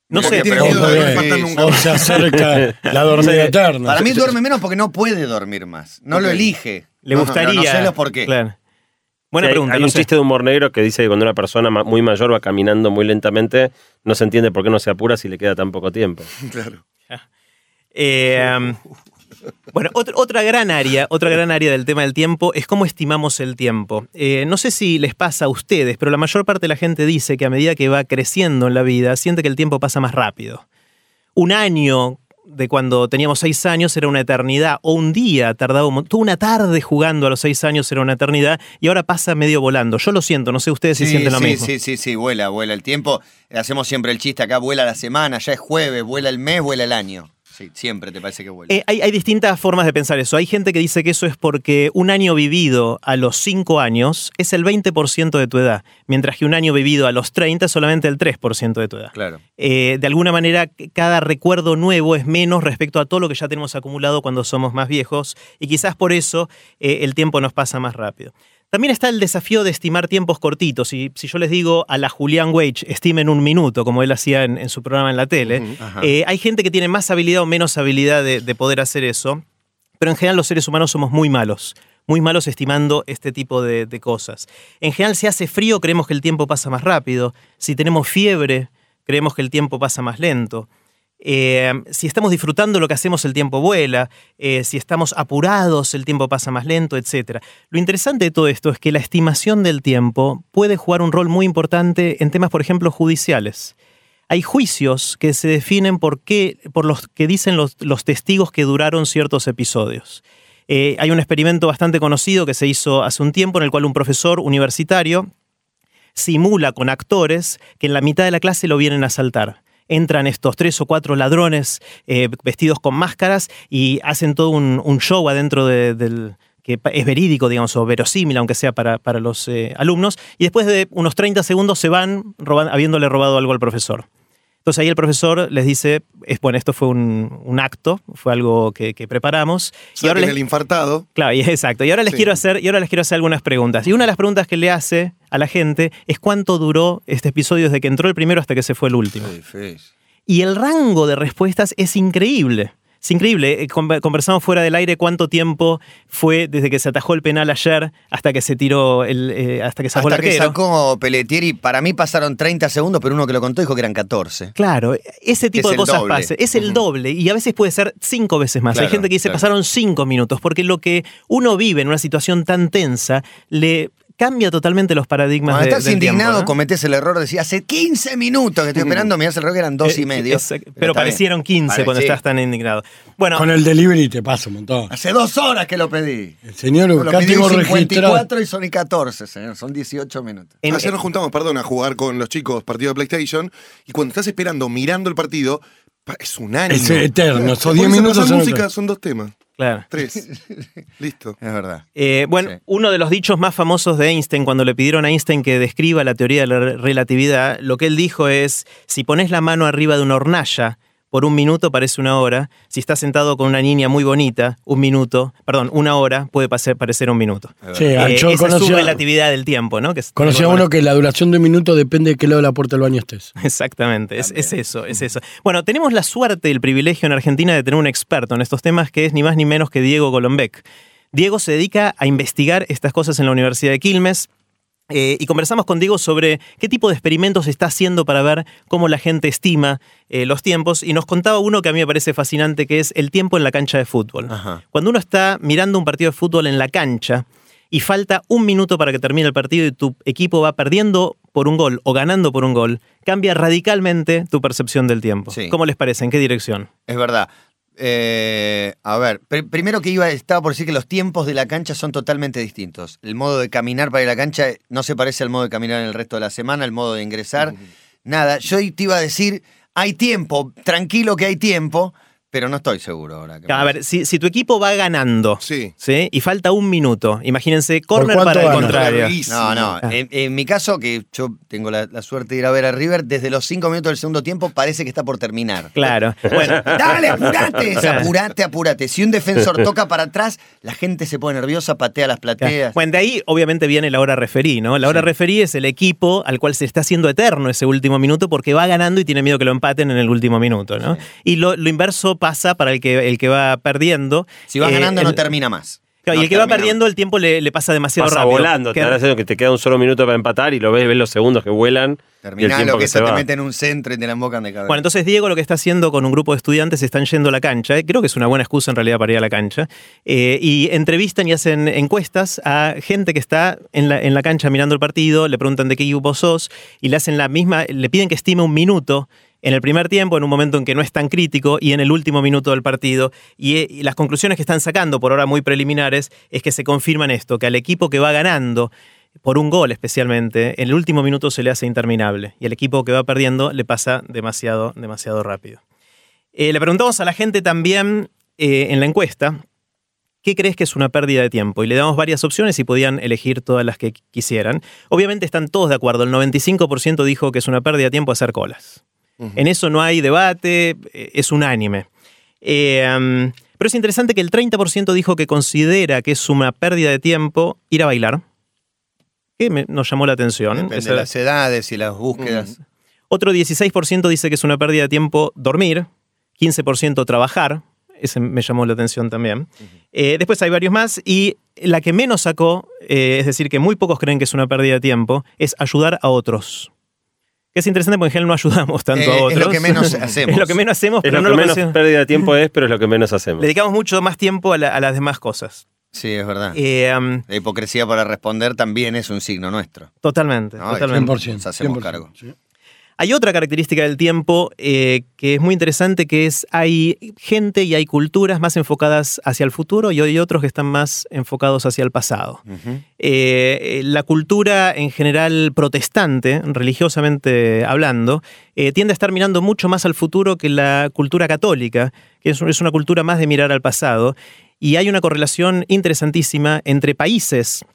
Speaker 5: No
Speaker 7: Porque
Speaker 5: sé,
Speaker 7: tiene
Speaker 5: pero-
Speaker 6: O se acerca la dormida eterna.
Speaker 4: Para mí duerme menos porque no puede dormir más. No lo elige.
Speaker 5: Le gustaría.
Speaker 4: pero No sé los por qué.
Speaker 5: Claro. Buena
Speaker 8: Sí, hay-
Speaker 5: pregunta.
Speaker 8: Hay,
Speaker 5: no
Speaker 8: un
Speaker 5: sé.
Speaker 8: chiste de humor negro que dice que cuando una persona muy mayor va caminando muy lentamente, no se entiende por qué no se apura si le queda tan poco tiempo.
Speaker 7: Claro.
Speaker 5: Eh, um, bueno, otra, otra gran área, otra gran área del tema del tiempo es cómo estimamos el tiempo. Eh, no sé si les pasa a ustedes, pero la mayor parte de la gente dice que a medida que va creciendo en la vida, siente que el tiempo pasa más rápido. Un año de cuando teníamos seis años era una eternidad, o un día tardaba un toda una tarde jugando a los seis años era una eternidad, y ahora pasa medio volando. Yo lo siento, no sé ustedes si
Speaker 4: Sí,
Speaker 5: sienten lo
Speaker 4: sí,
Speaker 5: mismo.
Speaker 4: sí, sí, sí, vuela, vuela el tiempo. Hacemos siempre el chiste acá, vuela la semana, ya es jueves, vuela el mes, vuela el año. Sí, siempre te parece que vuela.
Speaker 5: Eh, hay, hay distintas formas de pensar eso. Hay gente que dice que eso es porque un año vivido a los 5 años es el 20% de tu edad, mientras que un año vivido a los 30 es solamente el 3% de tu edad.
Speaker 4: claro.
Speaker 5: Eh, de alguna manera, cada recuerdo nuevo es menos respecto a todo lo que ya tenemos acumulado cuando somos más viejos, y quizás por eso eh, el tiempo nos pasa más rápido. También está el desafío de estimar tiempos cortitos. Y si yo les digo a la Julián Wage, estimen un minuto, como él hacía en, en su programa en la tele, eh, hay gente que tiene más habilidad o menos habilidad de, de poder hacer eso, pero en general los seres humanos somos muy malos, muy malos estimando este tipo de, de cosas. En general, si hace frío, creemos que el tiempo pasa más rápido. Si tenemos fiebre, creemos que el tiempo pasa más lento. Eh, si estamos disfrutando lo que hacemos, el tiempo vuela. Eh, si estamos apurados, el tiempo pasa más lento, etc. Lo interesante de todo esto es que la estimación del tiempo puede jugar un rol muy importante en temas, por ejemplo, judiciales. Hay juicios que se definen por, qué, por los que dicen los, testigos que duraron ciertos episodios. Eh, hay un experimento bastante conocido que se hizo hace un tiempo en el cual un profesor universitario simula con actores que en la mitad de la clase lo vienen a asaltar. Entran estos tres o cuatro ladrones eh, vestidos con máscaras y hacen todo un, show adentro de- del que es verídico, digamos, o verosímil, aunque sea para, para los eh, alumnos, y después de unos 30 segundos se van habiéndole robado algo al profesor. Entonces ahí el profesor les dice, es, bueno, esto fue un, un acto, fue algo que, que preparamos. y ahora les,
Speaker 7: el infartado.
Speaker 5: Claro, y- exacto. Y ahora les
Speaker 7: Sí.
Speaker 5: quiero hacer, y ahora les quiero hacer algunas preguntas. Y una de las preguntas que le hace a la gente es cuánto duró este episodio desde que entró el primero hasta que se fue el último. Y el rango de respuestas es increíble. Es increíble. Eh, conver- Conversamos fuera del aire cuánto tiempo fue desde que se atajó el penal ayer hasta que se tiró el, eh, hasta que sacó
Speaker 4: Hasta
Speaker 5: el
Speaker 4: que
Speaker 5: arquero.
Speaker 4: sacó Pelletieri, para mí pasaron 30 segundos, pero uno que lo contó dijo que eran 14.
Speaker 5: Claro, ese tipo
Speaker 4: Es
Speaker 5: de cosas
Speaker 4: doble.
Speaker 5: pasa. Es el doble y a veces puede ser cinco veces más. Hay gente que dice
Speaker 4: claro.
Speaker 5: pasaron cinco minutos, porque lo que uno vive en una situación tan tensa le cambia totalmente los paradigmas
Speaker 4: Cuando
Speaker 5: de,
Speaker 4: estás
Speaker 5: del tiempo,
Speaker 4: indignado,
Speaker 5: ¿no?
Speaker 4: cometés el error de decir, hace 15 minutos que estoy esperando, mirás el reloj que eran dos y
Speaker 5: Eh,
Speaker 4: medio.
Speaker 5: exacto. Pero, parecieron 15
Speaker 4: Vale,
Speaker 5: cuando
Speaker 4: sí.
Speaker 5: estás tan indignado. Bueno,
Speaker 6: Con el delivery te pasa un montón.
Speaker 4: Hace dos horas que lo pedí.
Speaker 6: El señor
Speaker 4: Lo
Speaker 6: acá
Speaker 4: pedí
Speaker 6: tengo
Speaker 4: en
Speaker 6: registrado.
Speaker 4: 54 y son y 14, señor. Son 18 minutos.
Speaker 5: en-
Speaker 7: Ayer nos juntamos, perdón, a jugar con los chicos partido de PlayStation. Y cuando estás esperando, mirando el partido, pa- es un año.
Speaker 6: Es eterno, son
Speaker 7: Pones
Speaker 6: 10
Speaker 7: a
Speaker 6: minutos. son
Speaker 7: música, son dos temas.
Speaker 5: Claro.
Speaker 7: Tres. Listo.
Speaker 4: Es verdad.
Speaker 5: Eh, bueno,
Speaker 4: Sí.
Speaker 5: uno de los dichos más famosos de Einstein, cuando le pidieron a Einstein que describa la teoría de la re- relatividad, lo que él dijo es, si pones la mano arriba de una hornalla, por un minuto parece una hora, si estás sentado con una niña muy bonita, un minuto, perdón, una hora puede parecer un minuto.
Speaker 6: Sí,
Speaker 5: Eh,
Speaker 6: yo
Speaker 5: esa es su relatividad del tiempo, ¿no? Que es-
Speaker 6: conocía uno que la duración de un minuto depende de qué lado de la puerta del baño estés.
Speaker 5: Exactamente, es eso, es eso. Bueno, tenemos la suerte y el privilegio en Argentina de tener un experto en estos temas que es ni más ni menos que Diego Golombek. Diego se dedica a investigar estas cosas en la Universidad de Quilmes. Eh, y conversamos con Diego sobre qué tipo de experimentos está haciendo para ver cómo la gente estima eh, los tiempos. Y nos contaba uno que a mí me parece fascinante, que es el tiempo en la cancha de fútbol.
Speaker 4: Ajá.
Speaker 5: Cuando uno está mirando un partido de fútbol en la cancha y falta un minuto para que termine el partido y tu equipo va perdiendo por un gol o ganando por un gol, cambia radicalmente tu percepción del tiempo.
Speaker 4: Sí.
Speaker 5: ¿Cómo les parece? ¿En qué dirección?
Speaker 4: Es verdad. Eh, a ver, pr- primero que iba, estaba por decir que los tiempos de la cancha son totalmente distintos. El modo de caminar para ir a la cancha no se parece al modo de caminar en el resto de la semana, el modo de ingresar, nada. Yo te iba a decir, hay tiempo, tranquilo que hay tiempo, pero no estoy seguro ahora. que
Speaker 5: A ver, si, si tu equipo va ganando
Speaker 7: Sí.
Speaker 5: ¿sí? y falta un minuto, imagínense, corner para el contrario.
Speaker 4: No, no.
Speaker 5: Ah.
Speaker 4: En, en mi caso, que yo tengo la, la suerte de ir a ver a River, desde los cinco minutos del segundo tiempo parece que está por terminar.
Speaker 5: Claro. Bueno,
Speaker 4: Dale, apurate,
Speaker 5: Claro.
Speaker 4: apurate, apurate. Si un defensor toca para atrás, la gente se pone nerviosa, patea las plateas.
Speaker 5: Bueno, de ahí obviamente viene la hora referí, ¿no? La hora
Speaker 4: Sí.
Speaker 5: referí es el equipo al cual se está haciendo eterno ese último minuto porque va ganando y tiene miedo que lo empaten en el último minuto, ¿no? Y lo, lo inverso pasa para el que, el que va perdiendo.
Speaker 4: Si vas
Speaker 5: Eh,
Speaker 4: ganando,
Speaker 5: el-
Speaker 4: no termina más.
Speaker 5: Claro, y el que va perdiendo, el tiempo le, le pasa demasiado
Speaker 8: Pasa
Speaker 5: rápido.
Speaker 8: volando, te
Speaker 5: Queda-
Speaker 8: que te queda un solo minuto para empatar y lo ves, ves los segundos que vuelan
Speaker 4: Terminás lo
Speaker 8: que,
Speaker 4: que
Speaker 8: se
Speaker 4: te
Speaker 8: va.
Speaker 4: mete en un centro y te la embocan de cabeza.
Speaker 5: Bueno, entonces Diego lo que está haciendo con un grupo de estudiantes están yendo a la cancha. Creo que es una buena excusa en realidad para ir a la cancha. eh, y entrevistan y hacen encuestas a gente que está en la, en la cancha mirando el partido, le preguntan de qué equipo sos y le hacen la misma, le piden que estime un minuto en el primer tiempo, en un momento en que no es tan crítico, y en el último minuto del partido. Y, eh, y las conclusiones que están sacando, por ahora muy preliminares, es que se confirman esto, que al equipo que va ganando, por un gol especialmente, en el último minuto se le hace interminable. Y al equipo que va perdiendo le pasa demasiado, demasiado rápido. Eh, le preguntamos a la gente también eh, en la encuesta, ¿qué crees que es una pérdida de tiempo? Y le damos varias opciones y podían elegir todas las que quisieran. Obviamente están todos de acuerdo. El 95% dijo que es una pérdida de tiempo hacer colas. En eso no hay debate, eh, es unánime. Eh, um, pero es interesante que el 30% dijo que considera que es una pérdida de tiempo ir a bailar. Que me- nos llamó la atención.
Speaker 4: Depende
Speaker 5: Esa-
Speaker 4: de las edades y las búsquedas.
Speaker 5: otro 16% dice que es una pérdida de tiempo dormir, 15% trabajar, ese me llamó la atención también. Eh, después hay varios más y la que menos sacó, eh, es decir, que muy pocos creen que es una pérdida de tiempo, es ayudar a otros. Que es interesante porque en general no ayudamos tanto
Speaker 4: Eh,
Speaker 5: a
Speaker 4: es
Speaker 5: otros.
Speaker 4: lo que menos hacemos.
Speaker 5: es lo que menos hacemos,
Speaker 8: Es
Speaker 5: pero
Speaker 8: lo
Speaker 5: no
Speaker 8: que
Speaker 5: lo
Speaker 8: menos
Speaker 5: consideramos-
Speaker 8: pérdida de tiempo es, pero es lo que menos hacemos.
Speaker 5: Le dedicamos mucho más tiempo a, la- a las demás cosas.
Speaker 4: Sí, es verdad.
Speaker 5: Eh, um,
Speaker 4: La hipocresía para responder también es un signo nuestro.
Speaker 5: totalmente,
Speaker 4: No,
Speaker 5: totalmente.
Speaker 6: 100%.
Speaker 4: Nos hacemos
Speaker 6: 100%,
Speaker 4: cargo.
Speaker 6: sí.
Speaker 5: Hay otra característica del tiempo eh, que es muy interesante, que es hay gente y hay culturas más enfocadas hacia el futuro y hay otros que están más enfocados hacia el pasado. Eh, la cultura en general protestante, religiosamente hablando, eh, tiende a estar mirando mucho más al futuro que la cultura católica, que es, es una cultura más de mirar al pasado. Y hay una correlación interesantísima entre países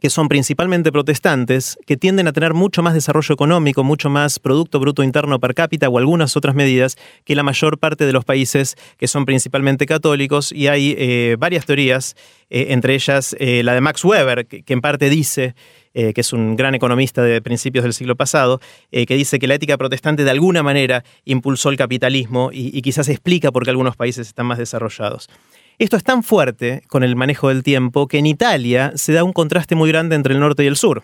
Speaker 5: que son principalmente protestantes, que tienden a tener mucho más desarrollo económico, mucho más Producto Bruto Interno per cápita o algunas otras medidas que la mayor parte de los países que son principalmente católicos. Y hay eh, varias teorías, eh, entre ellas eh, la de Max Weber, que, en parte dice, que es un gran economista de principios del siglo pasado, eh, que dice que la ética protestante de alguna manera impulsó el capitalismo y, y quizás explica por qué algunos países están más desarrollados. Esto es tan fuerte con el manejo del tiempo que en Italia se da un contraste muy grande entre el norte y el sur.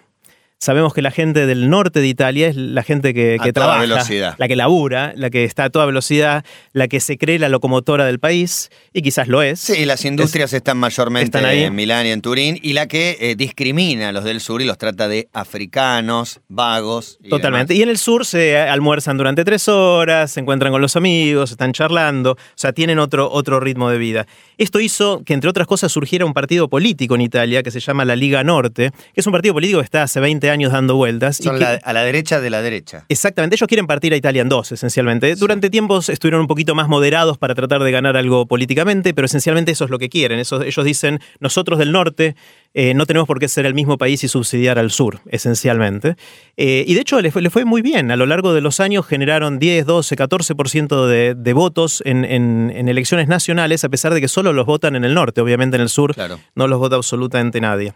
Speaker 5: Sabemos que la gente del norte de Italia es la gente que,
Speaker 4: A
Speaker 5: que
Speaker 4: toda
Speaker 5: trabaja,
Speaker 4: velocidad.
Speaker 5: la que labura, la que está a toda velocidad, la que se cree la locomotora del país, y quizás lo es.
Speaker 4: Sí, las industrias están mayormente
Speaker 5: están ahí.
Speaker 4: en Milán y en Turín, y la que eh, discrimina a los del sur y los trata de africanos, vagos. y
Speaker 5: Totalmente.
Speaker 4: demás.
Speaker 5: Y en el sur se almuerzan durante tres horas, se encuentran con los amigos, están charlando, o sea, tienen otro, otro ritmo de vida. Esto hizo que, entre otras cosas, surgiera un partido político en Italia que se llama la Liga Norte, que es un partido político que está hace 20 años dando vueltas. y
Speaker 4: Son
Speaker 5: que-
Speaker 4: a la derecha de la derecha.
Speaker 5: Exactamente, ellos quieren partir a Italia en dos, esencialmente. Durante tiempos estuvieron un poquito más moderados para tratar de ganar algo políticamente, pero esencialmente eso es lo que quieren. Eso- ellos dicen, nosotros del norte eh, no tenemos por qué ser el mismo país y subsidiar al sur, esencialmente. Eh, y de hecho les fue, les fue muy bien. A lo largo de los años generaron 10, 12, 14% de, de votos en, en- en elecciones nacionales, a pesar de que solo los votan en el norte. Obviamente en el sur
Speaker 4: Claro.
Speaker 5: no los vota absolutamente nadie.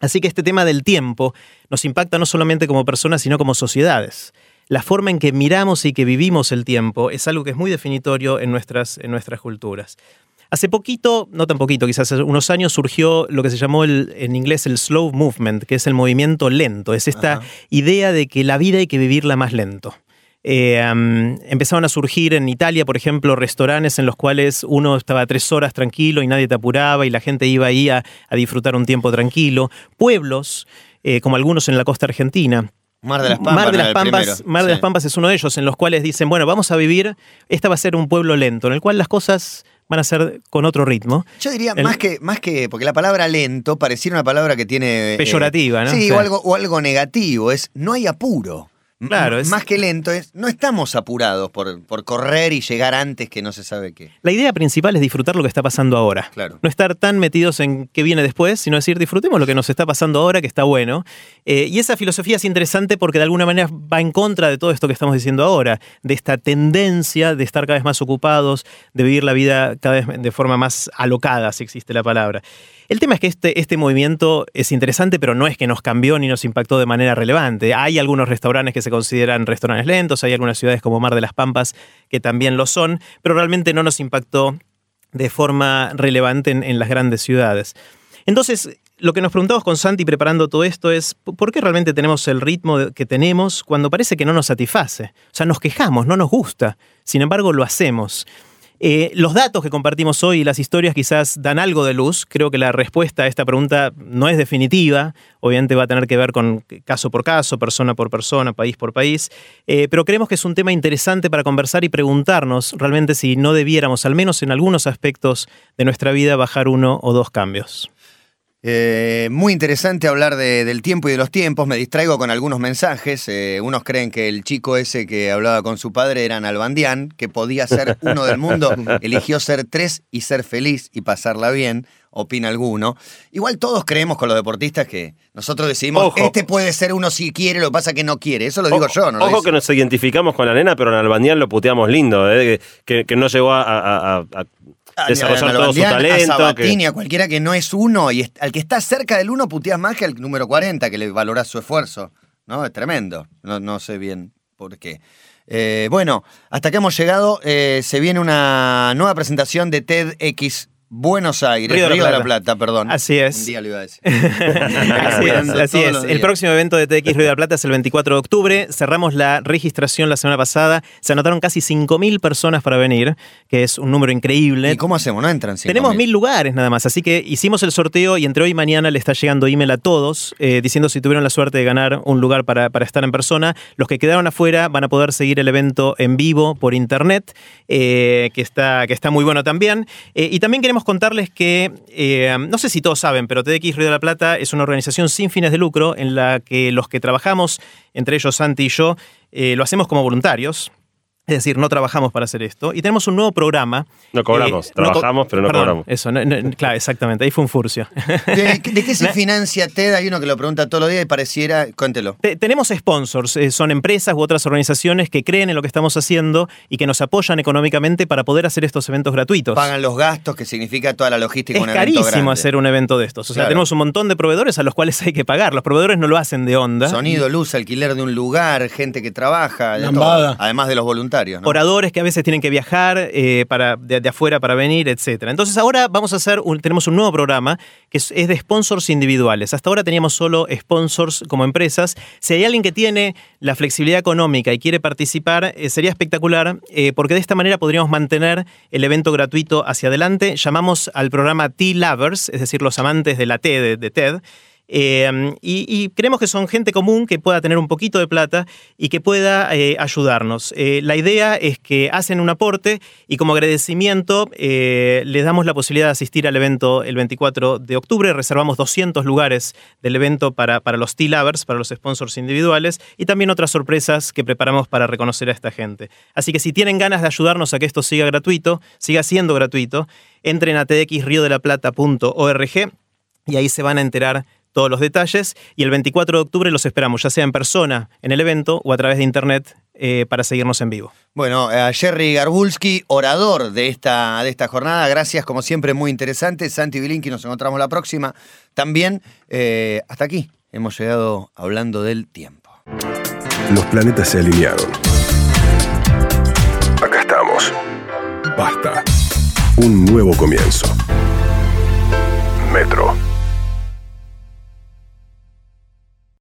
Speaker 5: Así que este tema del tiempo nos impacta no solamente como personas, sino como sociedades. La forma en que miramos y que vivimos el tiempo es algo que es muy definitorio en nuestras, en nuestras culturas. Hace poquito, no tan poquito, quizás hace unos años surgió lo que se llamó el- en inglés el slow movement, que es el movimiento lento. Es esta
Speaker 4: Ajá.
Speaker 5: idea de que la vida hay que vivirla más lento. Eh, am, empezaron a surgir en Italia, por ejemplo, restaurantes en los cuales uno estaba tres horas tranquilo y nadie te apuraba y la gente iba ahí a, a disfrutar un tiempo tranquilo. Pueblos, eh, como algunos en la costa argentina,
Speaker 4: Mar de las Pampas.
Speaker 5: Mar de las Pampas,
Speaker 4: primero.
Speaker 5: Mar de
Speaker 4: Sí.
Speaker 5: las Pampas es uno de ellos, en los cuales dicen, bueno, vamos a vivir, esta va a ser un pueblo lento, en el cual las cosas van a ser con otro ritmo.
Speaker 4: Yo diría,
Speaker 5: El-
Speaker 4: más, que, más que, porque la palabra lento pareciera una palabra que tiene... eh,
Speaker 5: Peyorativa, ¿no?
Speaker 4: Sí,
Speaker 5: Sí.
Speaker 4: O, algo, o algo negativo, es no hay apuro.
Speaker 5: Claro, es-
Speaker 4: Más que lento es, no estamos apurados por, por correr y llegar antes que no se sabe qué.
Speaker 5: La idea principal es disfrutar lo que está pasando ahora.
Speaker 4: Claro.
Speaker 5: No estar tan metidos en qué viene después, sino decir, disfrutemos lo que nos está pasando ahora, que está bueno. Eh, y esa filosofía es interesante porque de alguna manera va en contra de todo esto que estamos diciendo ahora, de esta tendencia de estar cada vez más ocupados, de vivir la vida cada vez de forma más alocada, si existe la palabra. El tema es que este, este movimiento es interesante, pero no es que nos cambió ni nos impactó de manera relevante. Hay algunos restaurantes que se consideran restaurantes lentos, hay algunas ciudades como Mar de las Pampas que también lo son, pero realmente no nos impactó de forma relevante en, en las grandes ciudades. Entonces, lo que nos preguntamos con Santi preparando todo esto es, ¿por qué realmente tenemos el ritmo que tenemos cuando parece que no nos satisface? O sea, nos quejamos, no nos gusta, sin embargo lo hacemos. Eh, los datos que compartimos hoy y las historias quizás dan algo de luz. Creo que la respuesta a esta pregunta no es definitiva. Obviamente va a tener que ver con caso por caso, persona por persona, país por país. Eh, pero creemos que es un tema interesante para conversar y preguntarnos realmente si no debiéramos, al menos en algunos aspectos de nuestra vida, bajar uno o dos cambios.
Speaker 4: Eh, muy interesante hablar de- del tiempo y de los tiempos. Me distraigo con algunos mensajes. Eh, unos creen que el chico ese que hablaba con su padre era Nalbandián, que podía ser uno del mundo. Eligió ser tres y ser feliz y pasarla bien, opina alguno. Igual todos creemos con los deportistas que nosotros decidimos,
Speaker 8: Ojo.
Speaker 4: este puede ser uno si quiere, lo que pasa que no quiere. Eso lo digo
Speaker 8: Ojo-
Speaker 4: yo, ¿no? lo
Speaker 8: Ojo
Speaker 4: dice-
Speaker 8: que nos identificamos con la nena, pero en Albanián lo puteamos lindo, ¿eh? que, que- que no llegó a, a- a- a
Speaker 4: A-
Speaker 8: desarrollar
Speaker 4: a
Speaker 8: todo su
Speaker 4: Nalbandián,
Speaker 8: talento.
Speaker 4: A
Speaker 8: que-
Speaker 4: Sabatini, a cualquiera que no es uno, y al que está cerca del uno puteas más que al número 40, que le valorás su esfuerzo. ¿No? Es tremendo. No, no sé bien por qué. Eh, bueno, hasta que hemos llegado, eh, se viene una nueva presentación de TEDx Buenos Aires,
Speaker 5: Río de la
Speaker 4: de la
Speaker 5: Plata.
Speaker 4: Perdón.
Speaker 5: Así es.
Speaker 4: Un día lo iba a decir.
Speaker 5: Así es, así es. El próximo evento de TX Río de la Plata es el 24 de octubre. Cerramos la registración la semana pasada. Se anotaron casi 5.000 personas para venir, que es un número increíble.
Speaker 4: ¿Y cómo hacemos? ¿No entran?
Speaker 5: Tenemos mil lugares nada más, así que hicimos el sorteo y entre hoy y mañana le está llegando email a todos eh, diciendo si tuvieron la suerte de ganar un lugar para, para estar en persona. Los que quedaron afuera van a poder seguir el evento en vivo por internet, eh, que, está, que está muy bueno también. Eh, y también queremos contarles que, eh, no sé si todos saben, pero TDX Río de la Plata es una organización sin fines de lucro en la que los que trabajamos, entre ellos Santi y yo, eh, lo hacemos como voluntarios. Es decir, no trabajamos para hacer esto. Y tenemos un nuevo programa.
Speaker 8: No cobramos,
Speaker 5: Eh, no co-
Speaker 8: trabajamos, pero no
Speaker 5: perdón,
Speaker 8: cobramos.
Speaker 5: Eso, no- no- claro, exactamente. Ahí fue un furcio.
Speaker 4: ¿De, de qué se financia TED? Hay uno que lo pregunta todos los días y pareciera. Cuéntelo.
Speaker 5: Te- Tenemos sponsors, eh, son empresas u otras organizaciones que creen en lo que estamos haciendo y que nos apoyan económicamente para poder hacer estos eventos gratuitos.
Speaker 4: Pagan los gastos, que significa toda la logística de
Speaker 5: es
Speaker 4: un evento
Speaker 5: carísimo
Speaker 4: grande.
Speaker 5: hacer un evento de estos. O sea,
Speaker 4: Claro.
Speaker 5: tenemos un montón de proveedores a los cuales hay que pagar. Los proveedores no lo hacen de onda.
Speaker 4: Sonido, luz, alquiler de un lugar, gente que trabaja, de todo. Además de los voluntarios.
Speaker 5: Oradores que a veces tienen que viajar eh, para, de, afuera para venir, etc. Entonces ahora vamos a hacer, tenemos un nuevo programa que es, de sponsors individuales. Hasta ahora teníamos solo sponsors como empresas. Si hay alguien que tiene la flexibilidad económica y quiere participar, eh, sería espectacular eh, porque de esta manera podríamos mantener el evento gratuito hacia adelante. Llamamos al programa T-Lovers, es decir, los amantes de la T de TED. Eh, y, creemos que son gente común que pueda tener un poquito de plata y que pueda eh, ayudarnos. Eh, la idea es que hacen un aporte y como agradecimiento eh, les damos la posibilidad de asistir al evento el 24 de octubre. Reservamos 200 lugares del evento para, para los T-Lovers, para los sponsors individuales y también otras sorpresas que preparamos para reconocer a esta gente. Así que si tienen ganas de ayudarnos a que esto siga gratuito, siga siendo gratuito, entren a txriodelaplata.org y ahí se van a enterar todos los detalles y el 24 de octubre los esperamos, ya sea en persona en el evento o a través de internet eh, para seguirnos en vivo.
Speaker 4: Bueno, a Jerry Garbulski, orador de esta, de esta jornada, gracias, como siempre, muy interesante. Santi Bilinki, nos encontramos la próxima. También, eh, hasta aquí, hemos llegado hablando del tiempo.
Speaker 1: Los planetas se alinearon. Acá estamos. Basta. Un nuevo comienzo. Metro.